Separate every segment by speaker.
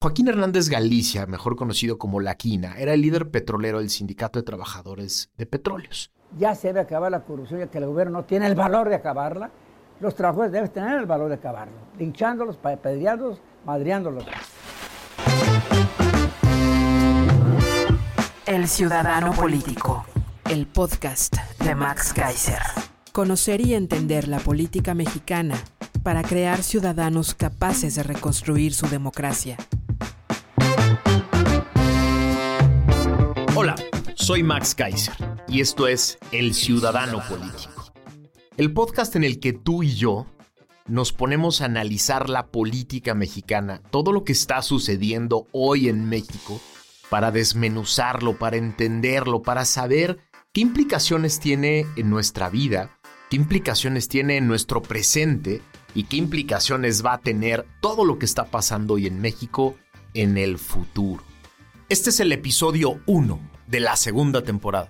Speaker 1: Joaquín Hernández Galicia, mejor conocido como La Quina, era el líder petrolero del Sindicato de Trabajadores de Petróleos.
Speaker 2: Ya se debe acabar la corrupción, ya que el gobierno no tiene el valor de acabarla. Los trabajadores deben tener el valor de acabarlo, linchándolos, pedreándolos, madreándolos.
Speaker 3: El Ciudadano Político, el podcast de Max Kaiser. Conocer y entender la política mexicana para crear ciudadanos capaces de reconstruir su democracia.
Speaker 1: Soy Max Kaiser y esto es El Ciudadano Político. El podcast en el que tú y yo nos ponemos a analizar la política mexicana, todo lo que está sucediendo hoy en México, para desmenuzarlo, para entenderlo, para saber qué implicaciones tiene en nuestra vida, qué implicaciones tiene en nuestro presente y qué implicaciones va a tener todo lo que está pasando hoy en México en el futuro. Este es el episodio 1 de la segunda temporada.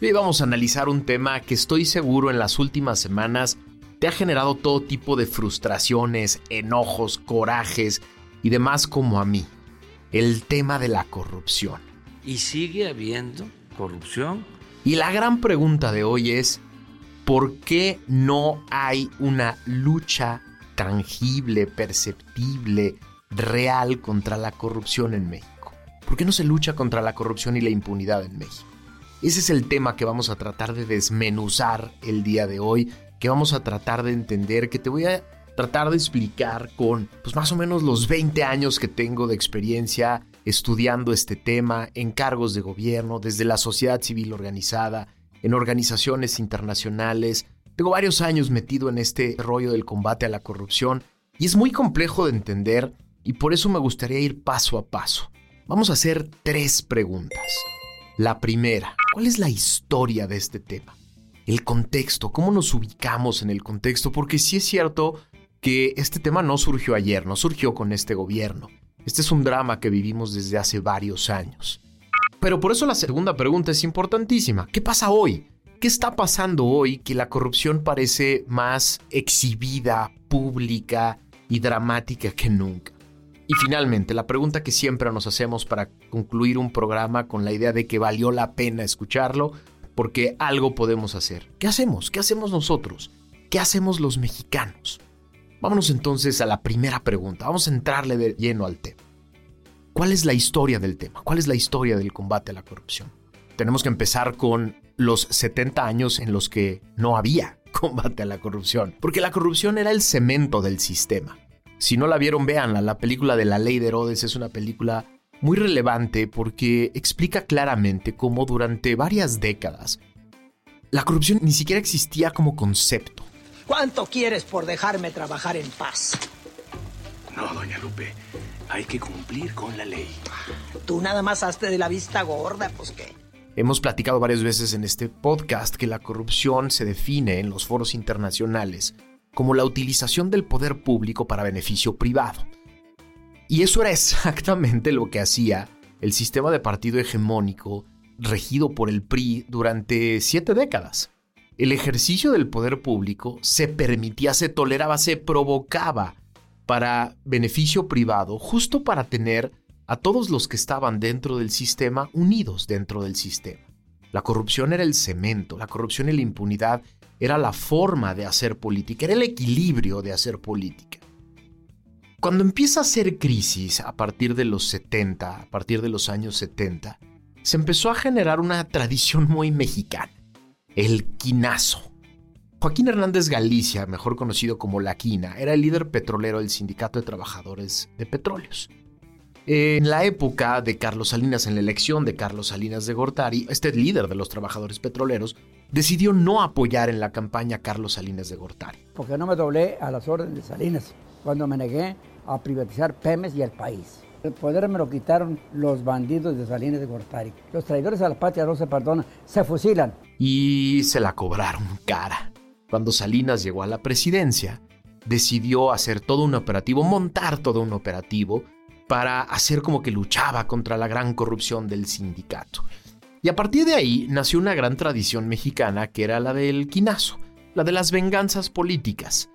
Speaker 1: Y hoy vamos a analizar un tema que estoy seguro en las últimas semanas te ha generado todo tipo de frustraciones, enojos, corajes y demás como a mí. El tema de la corrupción.
Speaker 4: Y sigue habiendo corrupción.
Speaker 1: Y la gran pregunta de hoy es, ¿por qué no hay una lucha tangible, perceptible, real contra la corrupción en México? ¿Por qué no se lucha contra la corrupción y la impunidad en México? Ese es el tema que vamos a tratar de desmenuzar el día de hoy, que vamos a tratar de entender, que te voy a tratar de explicar con pues más o menos los 20 años que tengo de experiencia estudiando este tema en cargos de gobierno, desde la sociedad civil organizada, en organizaciones internacionales. Tengo varios años metido en este rollo del combate a la corrupción y es muy complejo de entender y por eso me gustaría ir paso a paso. Vamos a hacer tres preguntas. La primera, ¿cuál es la historia de este tema? El contexto, ¿cómo nos ubicamos en el contexto? Porque sí es cierto que este tema no surgió ayer, no surgió con este gobierno. Este es un drama que vivimos desde hace varios años. Pero por eso la segunda pregunta es importantísima. ¿Qué pasa hoy? ¿Qué está pasando hoy que la corrupción parece más exhibida, pública y dramática que nunca? Y finalmente, la pregunta que siempre nos hacemos para concluir un programa con la idea de que valió la pena escucharlo, porque algo podemos hacer. ¿Qué hacemos? ¿Qué hacemos nosotros? ¿Qué hacemos los mexicanos? Vámonos entonces a la primera pregunta. Vamos a entrarle de lleno al tema. ¿Cuál es la historia del tema? ¿Cuál es la historia del combate a la corrupción? Tenemos que empezar con los 70 años en los que no había combate a la corrupción, porque la corrupción era el cemento del sistema. Si no la vieron, véanla. La película de La Ley de Herodes es una película muy relevante porque explica claramente cómo durante varias décadas la corrupción ni siquiera existía como concepto.
Speaker 5: ¿Cuánto quieres por dejarme trabajar en paz?
Speaker 6: No, doña Lupe. Hay que cumplir con la ley.
Speaker 5: Tú nada más hazte de la vista gorda, pues qué.
Speaker 1: Hemos platicado varias veces en este podcast que la corrupción se define en los foros internacionales como la utilización del poder público para beneficio privado. Y eso era exactamente lo que hacía el sistema de partido hegemónico regido por el PRI durante siete décadas. El ejercicio del poder público se permitía, se toleraba, se provocaba para beneficio privado, justo para tener a todos los que estaban dentro del sistema unidos dentro del sistema. La corrupción era el cemento, la corrupción y la impunidad era la forma de hacer política, era el equilibrio de hacer política. Cuando empieza a ser crisis a partir de los 70, a partir de los años 70, se empezó a generar una tradición muy mexicana, el quinazo. Joaquín Hernández Galicia, mejor conocido como La Quina, era el líder petrolero del Sindicato de Trabajadores de Petróleos. En la época de Carlos Salinas, en la elección de Carlos Salinas de Gortari, este líder de los trabajadores petroleros decidió no apoyar en la campaña a Carlos Salinas de Gortari.
Speaker 2: Porque no me doblé a las órdenes de Salinas. Cuando me negué a privatizar Pemes y el país. El poder me lo quitaron los bandidos de Salinas de Gortari. Los traidores a la patria no se perdonan, se fusilan.
Speaker 1: Y se la cobraron cara. Cuando Salinas llegó a la presidencia, decidió hacer todo un operativo, montar todo un operativo para hacer como que luchaba contra la gran corrupción del sindicato. Y a partir de ahí nació una gran tradición mexicana que era la del quinazo, la de las venganzas políticas.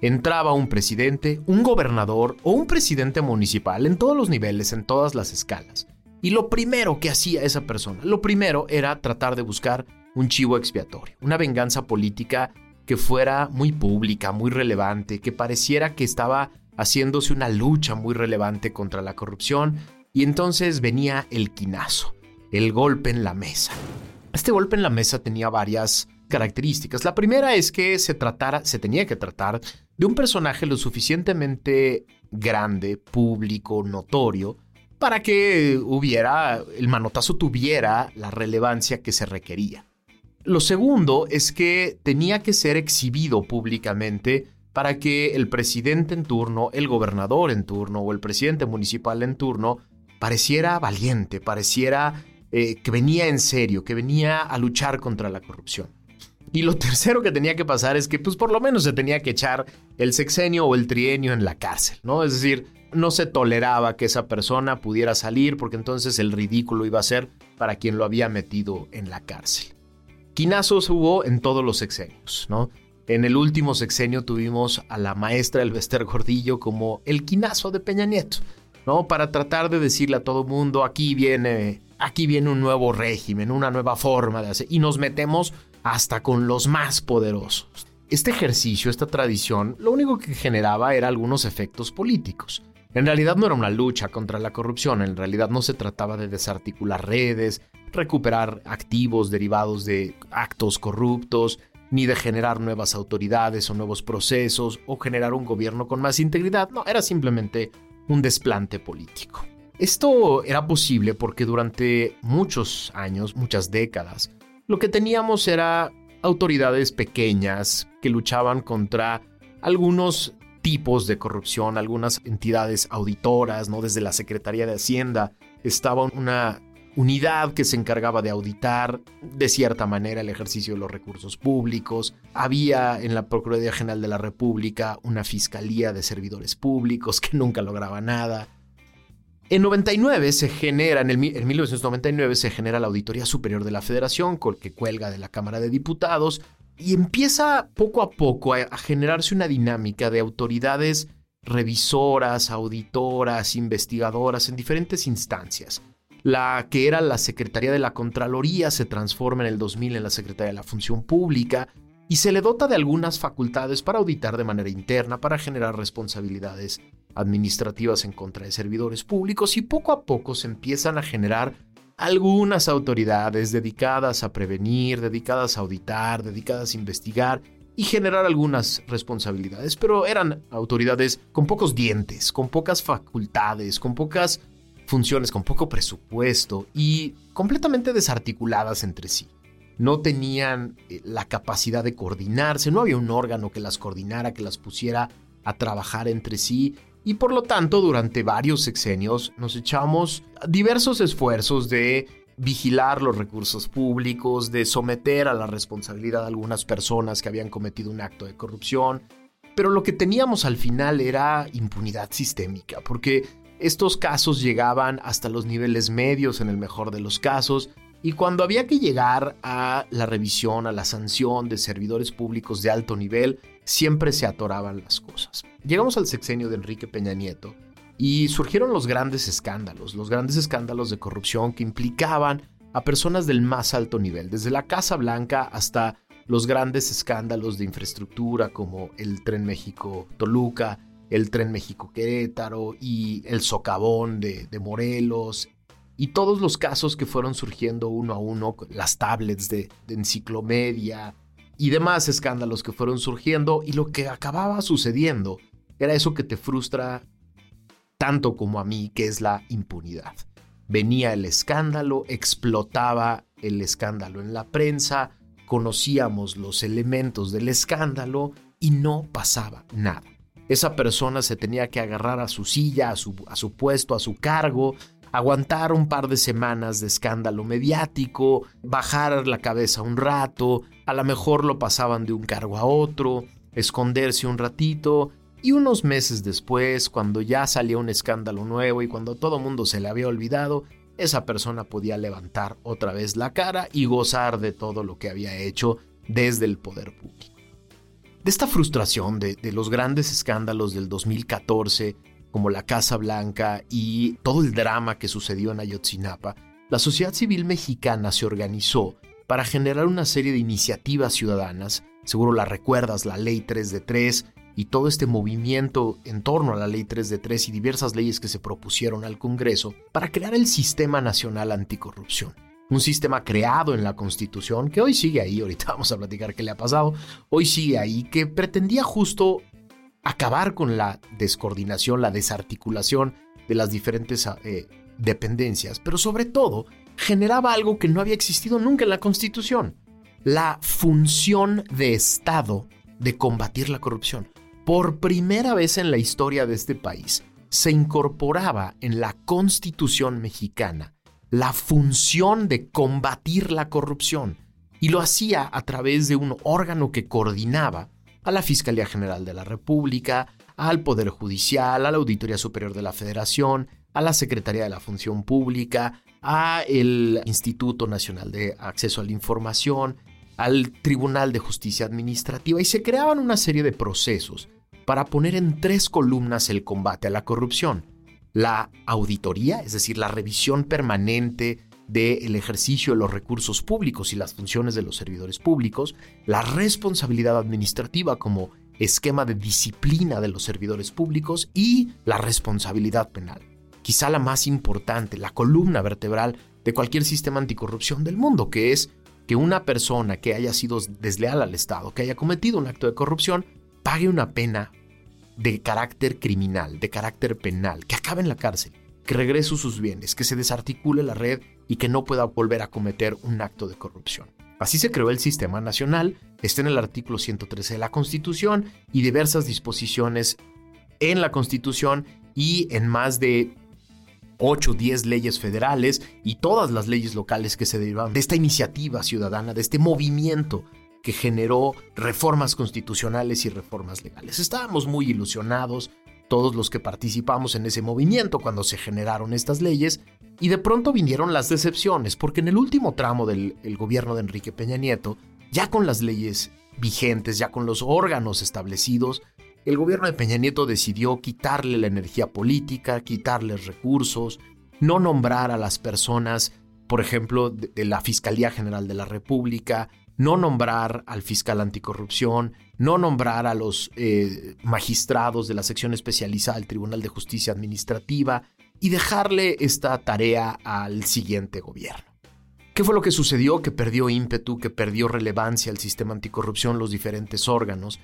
Speaker 1: Entraba un presidente, un gobernador o un presidente municipal en todos los niveles, en todas las escalas. Y lo primero que hacía esa persona, lo primero era tratar de buscar un chivo expiatorio, una venganza política que fuera muy pública, muy relevante, que pareciera que estaba haciéndose una lucha muy relevante contra la corrupción, y entonces venía el quinazo, el golpe en la mesa. Este golpe en la mesa tenía varias características. La primera es que se tratara, se tenía que tratar de un personaje lo suficientemente grande, público, notorio, para que hubiera, el manotazo tuviera la relevancia que se requería. Lo segundo es que tenía que ser exhibido públicamente para que el presidente en turno, el gobernador en turno o el presidente municipal en turno pareciera valiente, pareciera eh, que venía en serio, que venía a luchar contra la corrupción. Y lo tercero que tenía que pasar es que pues por lo menos se tenía que echar el sexenio o el trienio en la cárcel, ¿no? Es decir, no se toleraba que esa persona pudiera salir porque entonces el ridículo iba a ser para quien lo había metido en la cárcel. Quinazos hubo en todos los sexenios, ¿no? En el último sexenio tuvimos a la maestra Elvester Gordillo como el quinazo de Peña Nieto, ¿no? Para tratar de decirle a todo mundo, aquí viene, aquí viene un nuevo régimen, una nueva forma de hacer, y nos metemos hasta con los más poderosos. Este ejercicio, esta tradición, lo único que generaba era algunos efectos políticos. En realidad no era una lucha contra la corrupción, en realidad no se trataba de desarticular redes, recuperar activos derivados de actos corruptos, ni de generar nuevas autoridades o nuevos procesos o generar un gobierno con más integridad, no, era simplemente un desplante político. Esto era posible porque durante muchos años, muchas décadas, lo que teníamos era autoridades pequeñas que luchaban contra algunos tipos de corrupción, algunas entidades auditoras, ¿no? Desde la Secretaría de Hacienda estaba una unidad que se encargaba de auditar de cierta manera el ejercicio de los recursos públicos. Había en la Procuraduría General de la República una fiscalía de servidores públicos que nunca lograba nada. En 99 se genera, en, el, en 1999 se genera la Auditoría Superior de la Federación, que cuelga de la Cámara de Diputados, y empieza poco a poco a, a generarse una dinámica de autoridades revisoras, auditoras, investigadoras en diferentes instancias. La que era la Secretaría de la Contraloría se transforma en el 2000 en la Secretaría de la Función Pública y se le dota de algunas facultades para auditar de manera interna, para generar responsabilidades administrativas en contra de servidores públicos y poco a poco se empiezan a generar algunas autoridades dedicadas a prevenir, dedicadas a auditar, dedicadas a investigar y generar algunas responsabilidades, pero eran autoridades con pocos dientes, con pocas facultades, con pocas funciones con poco presupuesto y completamente desarticuladas entre sí. No tenían eh, la capacidad de coordinarse, no había un órgano que las coordinara, que las pusiera a trabajar entre sí y por lo tanto durante varios sexenios nos echamos diversos esfuerzos de vigilar los recursos públicos, de someter a la responsabilidad a algunas personas que habían cometido un acto de corrupción, pero lo que teníamos al final era impunidad sistémica, porque estos casos llegaban hasta los niveles medios en el mejor de los casos y cuando había que llegar a la revisión, a la sanción de servidores públicos de alto nivel, siempre se atoraban las cosas. Llegamos al sexenio de Enrique Peña Nieto y surgieron los grandes escándalos, los grandes escándalos de corrupción que implicaban a personas del más alto nivel, desde la Casa Blanca hasta los grandes escándalos de infraestructura como el Tren México Toluca, el Tren México Querétaro y el socavón de, Morelos y todos los casos que fueron surgiendo uno a uno, las tablets de, de enciclomedia y demás escándalos que fueron surgiendo y lo que acababa sucediendo era eso que te frustra tanto como a mí, que es la impunidad. Venía el escándalo, explotaba el escándalo en la prensa, conocíamos los elementos del escándalo y no pasaba nada esa persona se tenía que agarrar a su silla, a su, puesto, a su cargo, aguantar un par de semanas de escándalo mediático, bajar la cabeza un rato, a lo mejor lo pasaban de un cargo a otro, esconderse un ratito, y unos meses después, cuando ya salía un escándalo nuevo y cuando todo mundo se le había olvidado, esa persona podía levantar otra vez la cara y gozar de todo lo que había hecho desde el poder público. De esta frustración de, los grandes escándalos del 2014, como la Casa Blanca y todo el drama que sucedió en Ayotzinapa, la sociedad civil mexicana se organizó para generar una serie de iniciativas ciudadanas, seguro la recuerdas, la Ley 3 de 3 y todo este movimiento en torno a la Ley 3 de 3 y diversas leyes que se propusieron al Congreso para crear el Sistema Nacional Anticorrupción. Un sistema creado en la Constitución que hoy sigue ahí, ahorita vamos a platicar qué le ha pasado, hoy sigue ahí, que pretendía justo acabar con la descoordinación, la desarticulación de las diferentes eh, dependencias, pero sobre todo generaba algo que no había existido nunca en la Constitución, la función de Estado de combatir la corrupción. Por primera vez en la historia de este país se incorporaba en la Constitución mexicana la función de combatir la corrupción y lo hacía a través de un órgano que coordinaba a la Fiscalía General de la República, al Poder Judicial, a la Auditoría Superior de la Federación, a la Secretaría de la Función Pública, a el Instituto Nacional de Acceso a la Información, al Tribunal de Justicia Administrativa y se creaban una serie de procesos para poner en tres columnas el combate a la corrupción. La auditoría, es decir, la revisión permanente del ejercicio de los recursos públicos y las funciones de los servidores públicos, la responsabilidad administrativa como esquema de disciplina de los servidores públicos y la responsabilidad penal. Quizá la más importante, la columna vertebral de cualquier sistema anticorrupción del mundo, que es que una persona que haya sido desleal al Estado, que haya cometido un acto de corrupción, pague una pena de carácter criminal, de carácter penal, que acabe en la cárcel que regrese sus bienes, que se desarticule la red y que no pueda volver a cometer un acto de corrupción. Así se creó el sistema nacional, está en el artículo 113 de la Constitución y diversas disposiciones en la Constitución y en más de 8 o 10 leyes federales y todas las leyes locales que se derivan de esta iniciativa ciudadana, de este movimiento que generó reformas constitucionales y reformas legales. Estábamos muy ilusionados, todos los que participamos en ese movimiento cuando se generaron estas leyes, y de pronto vinieron las decepciones, porque en el último tramo del gobierno de Enrique Peña Nieto, ya con las leyes vigentes, ya con los órganos establecidos, el gobierno de Peña Nieto decidió quitarle la energía política, quitarles recursos, no nombrar a las personas, por ejemplo, de la Fiscalía General de la República, no nombrar al fiscal anticorrupción, no nombrar a los eh, magistrados de la sección especializada del Tribunal de Justicia Administrativa y dejarle esta tarea al siguiente gobierno. ¿Qué fue lo que sucedió? Que perdió ímpetu, que perdió relevancia el sistema anticorrupción, los diferentes órganos.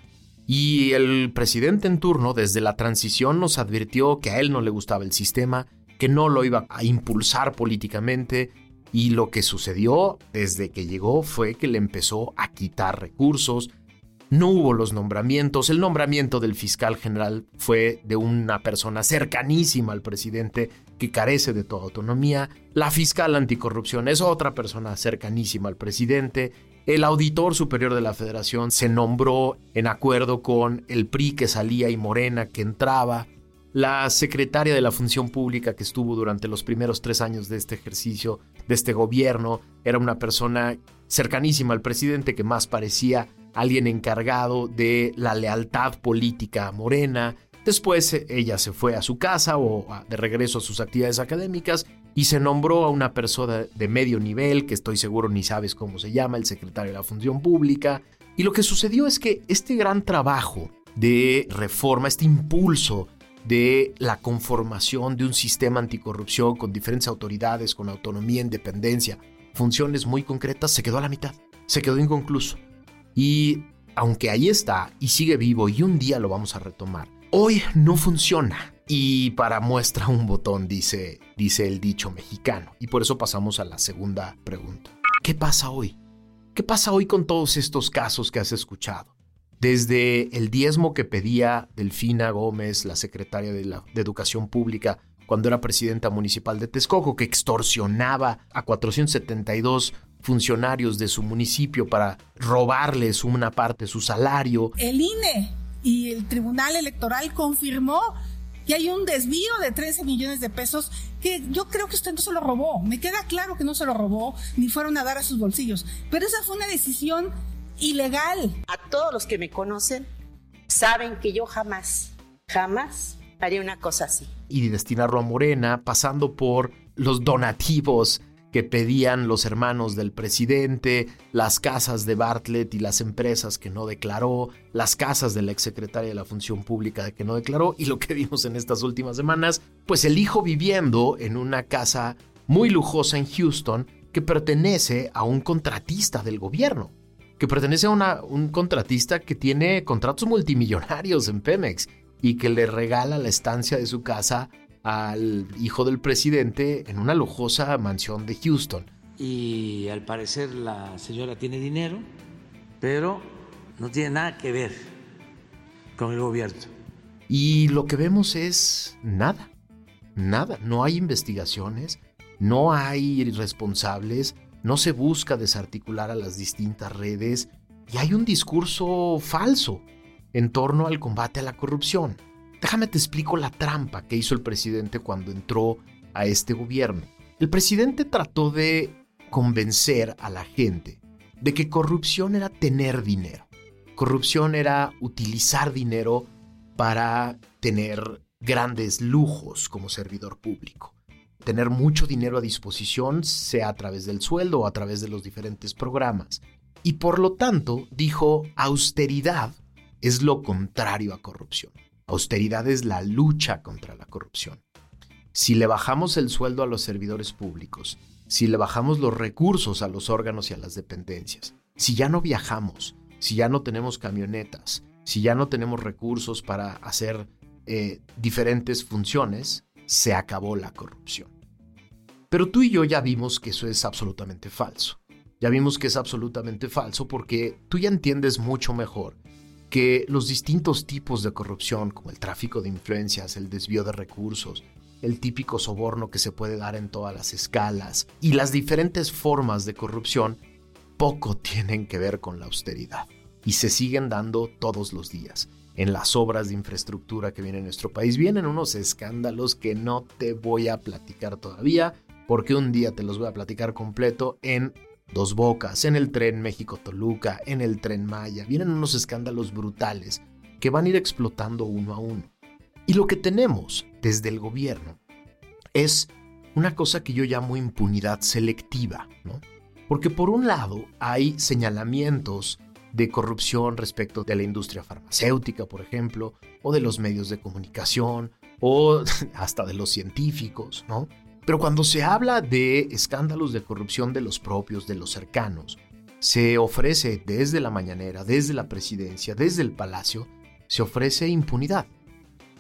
Speaker 1: Y el presidente en turno, desde la transición, nos advirtió que a él no le gustaba el sistema, que no lo iba a impulsar políticamente, y lo que sucedió desde que llegó fue que le empezó a quitar recursos, no hubo los nombramientos, el nombramiento del fiscal general fue de una persona cercanísima al presidente que carece de toda autonomía, la fiscal anticorrupción es otra persona cercanísima al presidente, el auditor superior de la federación se nombró en acuerdo con el PRI que salía y Morena que entraba, la secretaria de la función pública que estuvo durante los primeros tres años de este ejercicio, de este gobierno, era una persona cercanísima al presidente que más parecía alguien encargado de la lealtad política Morena. Después eh, ella se fue a su casa o de regreso a sus actividades académicas y se nombró a una persona de medio nivel, que estoy seguro ni sabes cómo se llama, el secretario de la Función Pública. Y lo que sucedió es que este gran trabajo de reforma, este impulso de la conformación de un sistema anticorrupción con diferentes autoridades, con autonomía, independencia, funciones muy concretas, se quedó a la mitad, se quedó inconcluso. Y aunque ahí está y sigue vivo y un día lo vamos a retomar, hoy no funciona. Y para muestra un botón, dice, dice el dicho mexicano. Y por eso pasamos a la segunda pregunta. ¿Qué pasa hoy? ¿Qué pasa hoy con todos estos casos que has escuchado? Desde el diezmo que pedía Delfina Gómez, la secretaria de, la, Educación Pública, cuando era presidenta municipal de Texcoco, que extorsionaba a 472 funcionarios de su municipio para robarles una parte de su salario.
Speaker 7: El INE y el Tribunal Electoral confirmó que hay un desvío de 13 millones de pesos que yo creo que usted no se lo robó. Me queda claro que no se lo robó ni fueron a dar a sus bolsillos. Pero esa fue una decisión ilegal.
Speaker 8: A todos los que me conocen saben que yo jamás, jamás haría una cosa así.
Speaker 1: Y destinarlo a Morena, pasando por los donativos que pedían los hermanos del presidente, las casas de Bartlett y las empresas que no declaró, las casas de la exsecretaria de la Función Pública de que no declaró, y lo que vimos en estas últimas semanas, pues el hijo viviendo en una casa muy lujosa en Houston que pertenece a un contratista del gobierno, que pertenece a una, un contratista que tiene contratos multimillonarios en Pemex y que le regala la estancia de su casa al hijo del presidente en una lujosa mansión de Houston.
Speaker 4: Y al parecer la señora tiene dinero, pero no tiene nada que ver con el gobierno.
Speaker 1: Y lo que vemos es nada, nada. No hay investigaciones, no hay responsables, no se busca desarticular a las distintas redes y hay un discurso falso en torno al combate a la corrupción. Déjame te explico la trampa que hizo el presidente cuando entró a este gobierno. El presidente trató de convencer a la gente de que corrupción era tener dinero. Corrupción era utilizar dinero para tener grandes lujos como servidor público. Tener mucho dinero a disposición, sea a través del sueldo o a través de los diferentes programas. Y por lo tanto, dijo, austeridad es lo contrario a corrupción. Austeridad es la lucha contra la corrupción. Si le bajamos el sueldo a los servidores públicos, si le bajamos los recursos a los órganos y a las dependencias, si ya no viajamos, si ya no tenemos camionetas, si ya no tenemos recursos para hacer eh, diferentes funciones, se acabó la corrupción. Pero tú y yo ya vimos que eso es absolutamente falso. Ya vimos que es absolutamente falso porque tú ya entiendes mucho mejor que los distintos tipos de corrupción, como el tráfico de influencias, el desvío de recursos, el típico soborno que se puede dar en todas las escalas y las diferentes formas de corrupción, poco tienen que ver con la austeridad y se siguen dando todos los días. En las obras de infraestructura que viene en nuestro país vienen unos escándalos que no te voy a platicar todavía, porque un día te los voy a platicar completo en Dos Bocas, en el tren México-Toluca, en el tren Maya. Vienen unos escándalos brutales que van a ir explotando uno a uno. Y lo que tenemos desde el gobierno es una cosa que yo llamo impunidad selectiva, ¿no? Porque por un lado hay señalamientos de corrupción respecto de la industria farmacéutica, por ejemplo, o de los medios de comunicación, o hasta de los científicos, ¿no? Pero cuando se habla de escándalos de corrupción de los propios, de los cercanos, se ofrece desde la mañanera, desde la presidencia, desde el palacio, se ofrece impunidad.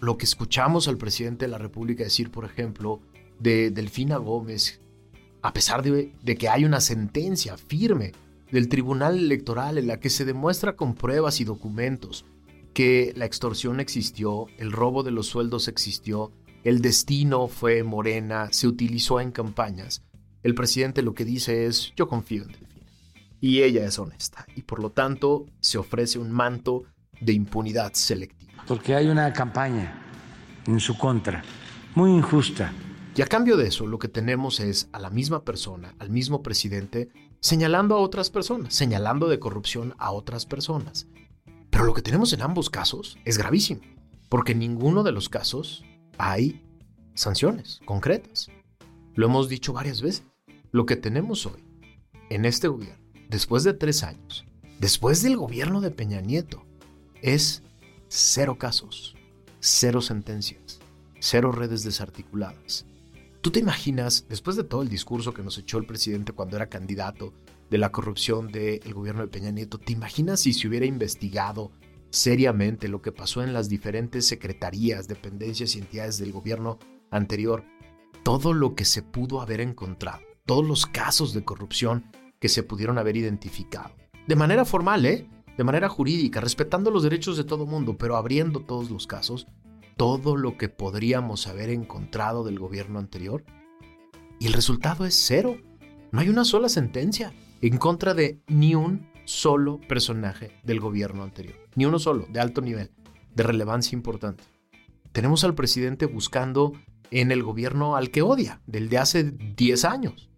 Speaker 1: Lo que escuchamos al presidente de la República decir, por ejemplo, de Delfina Gómez, a pesar de, de que hay una sentencia firme del Tribunal Electoral en la que se demuestra con pruebas y documentos que la extorsión existió, el robo de los sueldos existió, el destino fue Morena, se utilizó en campañas. El presidente lo que dice es, yo confío en Delfina. Y ella es honesta. Y por lo tanto se ofrece un manto de impunidad selectiva.
Speaker 4: Porque hay una campaña en su contra, muy injusta.
Speaker 1: Y a cambio de eso, lo que tenemos es a la misma persona, al mismo presidente, señalando a otras personas, señalando de corrupción a otras personas. Pero lo que tenemos en ambos casos es gravísimo, porque en ninguno de los casos hay sanciones concretas. Lo hemos dicho varias veces. Lo que tenemos hoy en este gobierno, después de tres años, después del gobierno de Peña Nieto, es cero casos, cero sentencias, cero redes desarticuladas. ¿Tú te imaginas, después de todo el discurso que nos echó el presidente cuando era candidato de la corrupción del gobierno de Peña Nieto, ¿te imaginas si se hubiera investigado seriamente lo que pasó en las diferentes secretarías, dependencias y entidades del gobierno anterior, todo lo que se pudo haber encontrado, todos los casos de corrupción que se pudieron haber identificado. De manera formal, ¿eh? de manera jurídica, respetando los derechos de todo mundo, pero abriendo todos los casos, todo lo que podríamos haber encontrado del gobierno anterior. Y el resultado es cero. No hay una sola sentencia en contra de ni un solo personaje del gobierno anterior. Ni uno solo, de alto nivel, de relevancia importante. Tenemos al presidente buscando en el gobierno al que odia, del de hace 10 años.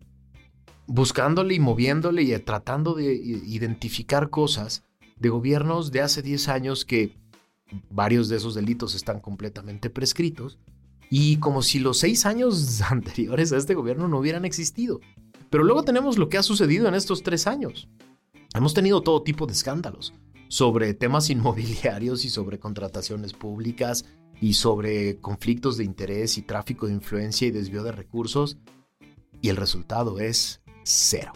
Speaker 1: Buscándole y moviéndole y tratando de identificar cosas de gobiernos de hace 10 años que varios de esos delitos están completamente prescritos y como si los seis años anteriores a este gobierno no hubieran existido. Pero luego tenemos lo que ha sucedido en estos tres años. Hemos tenido todo tipo de escándalos sobre temas inmobiliarios y sobre contrataciones públicas y sobre conflictos de interés y tráfico de influencia y desvío de recursos. Y el resultado es cero.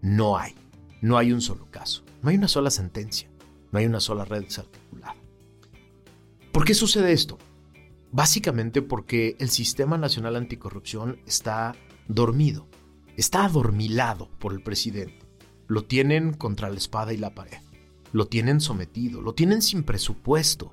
Speaker 1: No hay. No hay un solo caso. No hay una sola sentencia. No hay una sola red desarticulada. ¿Por qué sucede esto? Básicamente porque el Sistema Nacional Anticorrupción está dormido. Está adormilado por el presidente. Lo tienen contra la espada y la pared. Lo tienen sometido. Lo tienen sin presupuesto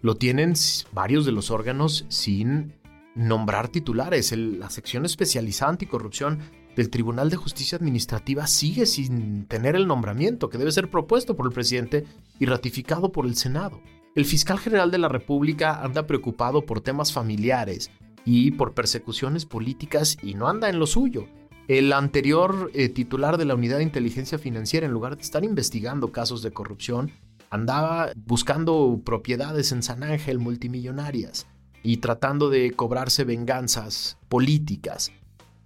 Speaker 1: lo tienen varios de los órganos sin nombrar titulares. la sección especializada anticorrupción del Tribunal de Justicia Administrativa sigue sin tener el nombramiento que debe ser propuesto por el presidente y ratificado por el Senado. El fiscal general de la República anda preocupado por temas familiares y por persecuciones políticas y no anda en lo suyo. El anterior eh, titular de la Unidad de Inteligencia Financiera, en lugar de estar investigando casos de corrupción, andaba buscando propiedades en San Ángel multimillonarias y tratando de cobrarse venganzas políticas.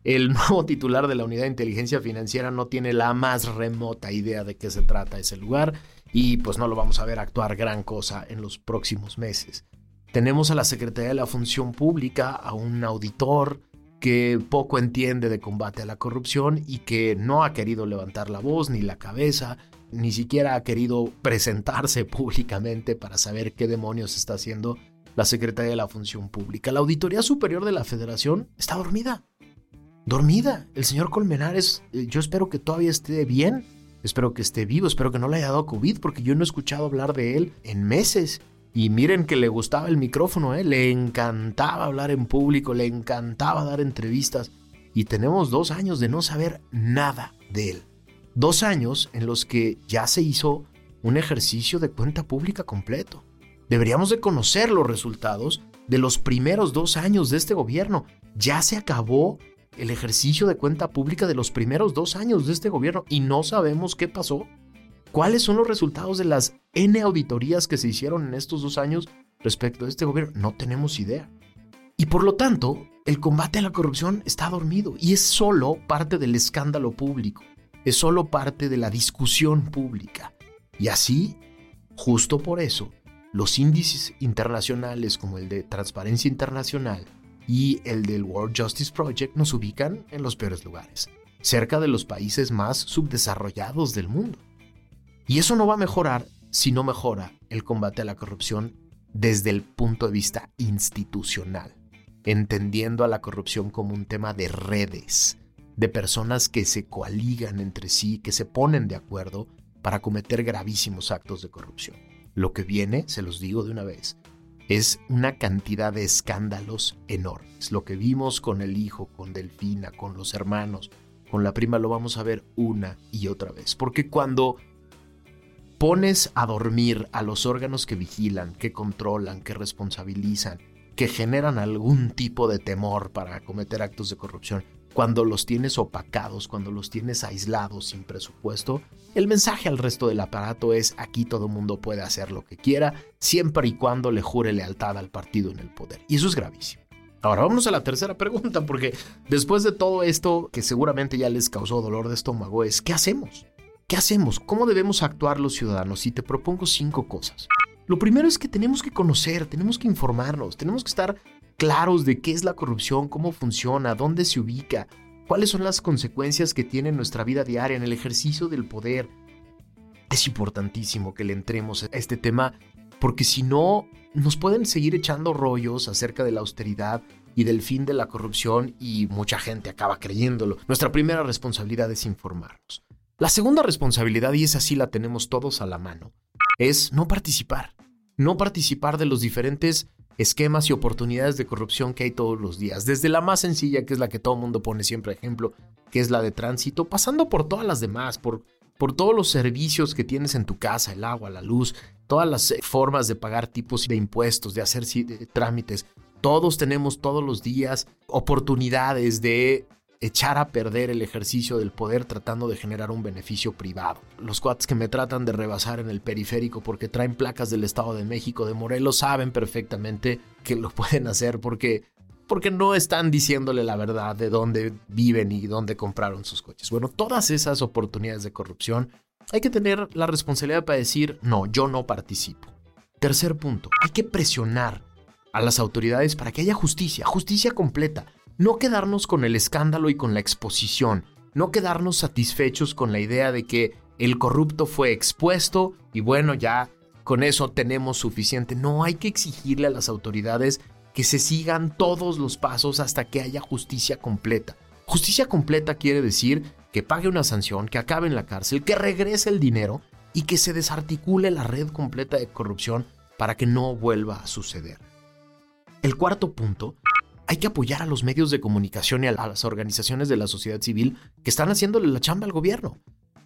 Speaker 1: El nuevo titular de la Unidad de Inteligencia Financiera no tiene la más remota idea de qué se trata ese lugar y pues no lo vamos a ver actuar gran cosa en los próximos meses. Tenemos a la Secretaría de la Función Pública, a un auditor que poco entiende de combate a la corrupción y que no ha querido levantar la voz ni la cabeza ni siquiera ha querido presentarse públicamente para saber qué demonios está haciendo la Secretaría de la Función Pública. La Auditoría Superior de la Federación está dormida. Dormida. El señor Colmenares, eh, yo espero que todavía esté bien. Espero que esté vivo, espero que no le haya dado COVID, porque yo no he escuchado hablar de él en meses. Y miren que le gustaba el micrófono, ¿eh? le encantaba hablar en público, le encantaba dar entrevistas. Y tenemos dos años de no saber nada de él. Dos años en los que ya se hizo un ejercicio de cuenta pública completo. Deberíamos de conocer los resultados de los primeros dos años de este gobierno. Ya se acabó el ejercicio de cuenta pública de los primeros dos años de este gobierno y no sabemos qué pasó. ¿Cuáles son los resultados de las N auditorías que se hicieron en estos dos años respecto a este gobierno? No tenemos idea. Y por lo tanto, el combate a la corrupción está dormido y es solo parte del escándalo público es solo parte de la discusión pública. Y así, justo por eso, los índices internacionales como el de Transparencia Internacional y el del World Justice Project nos ubican en los peores lugares, cerca de los países más subdesarrollados del mundo. Y eso no va a mejorar si no mejora el combate a la corrupción desde el punto de vista institucional, entendiendo a la corrupción como un tema de redes, de personas que se coaligan entre sí, que se ponen de acuerdo para cometer gravísimos actos de corrupción. Lo que viene, se los digo de una vez, es una cantidad de escándalos enormes. Lo que vimos con el hijo, con Delfina, con los hermanos, con la prima, lo vamos a ver una y otra vez. Porque cuando pones a dormir a los órganos que vigilan, que controlan, que responsabilizan, que generan algún tipo de temor para cometer actos de corrupción, cuando los tienes opacados, cuando los tienes aislados sin presupuesto, el mensaje al resto del aparato es aquí todo mundo puede hacer lo que quiera, siempre y cuando le jure lealtad al partido en el poder. Y eso es gravísimo. Ahora vamos a la tercera pregunta, porque después de todo esto que seguramente ya les causó dolor de estómago, es ¿qué hacemos? ¿Qué hacemos? ¿Cómo debemos actuar los ciudadanos? Y te propongo cinco cosas. Lo primero es que tenemos que conocer, tenemos que informarnos, tenemos que estar claros de qué es la corrupción, cómo funciona, dónde se ubica, cuáles son las consecuencias que tiene en nuestra vida diaria, en el ejercicio del poder. Es importantísimo que le entremos a este tema porque si no, nos pueden seguir echando rollos acerca de la austeridad y del fin de la corrupción y mucha gente acaba creyéndolo. Nuestra primera responsabilidad es informarnos. La segunda responsabilidad, y esa sí la tenemos todos a la mano, es no participar. No participar de los diferentes esquemas y oportunidades de corrupción que hay todos los días. Desde la más sencilla, que es la que todo el mundo pone siempre ejemplo, que es la de tránsito, pasando por todas las demás, por, por todos los servicios que tienes en tu casa, el agua, la luz, todas las eh, formas de pagar tipos de impuestos, de hacer trámites. Todos tenemos todos los días oportunidades de echar a perder el ejercicio del poder tratando de generar un beneficio privado. Los cuates que me tratan de rebasar en el periférico porque traen placas del Estado de México, de Morelos, saben perfectamente que lo pueden hacer porque porque no están diciéndole la verdad de dónde viven y dónde compraron sus coches. Bueno, todas esas oportunidades de corrupción hay que tener la responsabilidad para decir, no, yo no participo. Tercer punto, hay que presionar a las autoridades para que haya justicia, justicia completa. No quedarnos con el escándalo y con la exposición, no quedarnos satisfechos con la idea de que el corrupto fue expuesto y bueno, ya con eso tenemos suficiente. No, hay que exigirle a las autoridades que se sigan todos los pasos hasta que haya justicia completa. Justicia completa quiere decir que pague una sanción, que acabe en la cárcel, que regrese el dinero y que se desarticule la red completa de corrupción para que no vuelva a suceder. El cuarto punto, hay que apoyar a los medios de comunicación y a las organizaciones de la sociedad civil que están haciéndole la chamba al gobierno.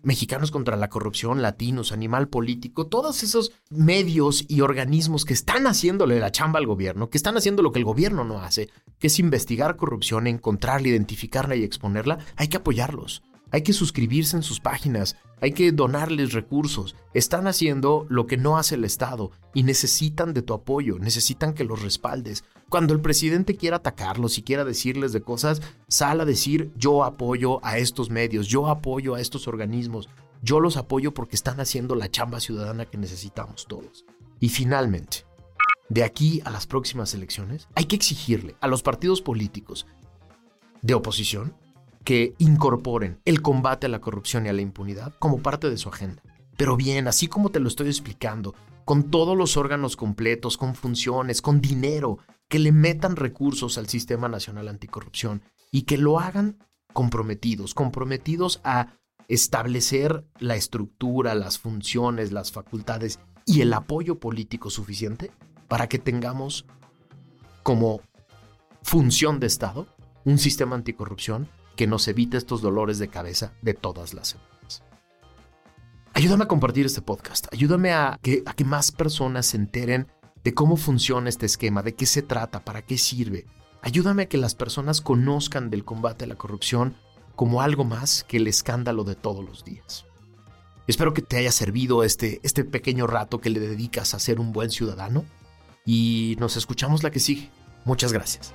Speaker 1: Mexicanos contra la corrupción, latinos, animal político, todos esos medios y organismos que están haciéndole la chamba al gobierno, que están haciendo lo que el gobierno no hace, que es investigar corrupción, encontrarla, identificarla y exponerla, hay que apoyarlos. Hay que suscribirse en sus páginas, hay que donarles recursos. Están haciendo lo que no hace el Estado y necesitan de tu apoyo, necesitan que los respaldes. Cuando el presidente quiera atacarlos y quiera decirles de cosas, sal a decir yo apoyo a estos medios, yo apoyo a estos organismos, yo los apoyo porque están haciendo la chamba ciudadana que necesitamos todos. Y finalmente, de aquí a las próximas elecciones, hay que exigirle a los partidos políticos de oposición que incorporen el combate a la corrupción y a la impunidad como parte de su agenda. Pero bien, así como te lo estoy explicando, con todos los órganos completos, con funciones, con dinero, que le metan recursos al Sistema Nacional Anticorrupción y que lo hagan comprometidos, comprometidos a establecer la estructura, las funciones, las facultades y el apoyo político suficiente para que tengamos como función de Estado un sistema anticorrupción que nos evite estos dolores de cabeza de todas las semanas. Ayúdame a compartir este podcast, ayúdame a que, más personas se enteren de cómo funciona este esquema, de qué se trata, para qué sirve. Ayúdame a que las personas conozcan del combate a la corrupción como algo más que el escándalo de todos los días. Espero que te haya servido este, este pequeño rato que le dedicas a ser un buen ciudadano y nos escuchamos la que sigue. Muchas gracias.